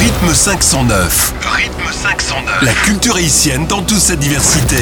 Rythme 509. Rythme 509. La culture haïtienne dans toute sa diversité.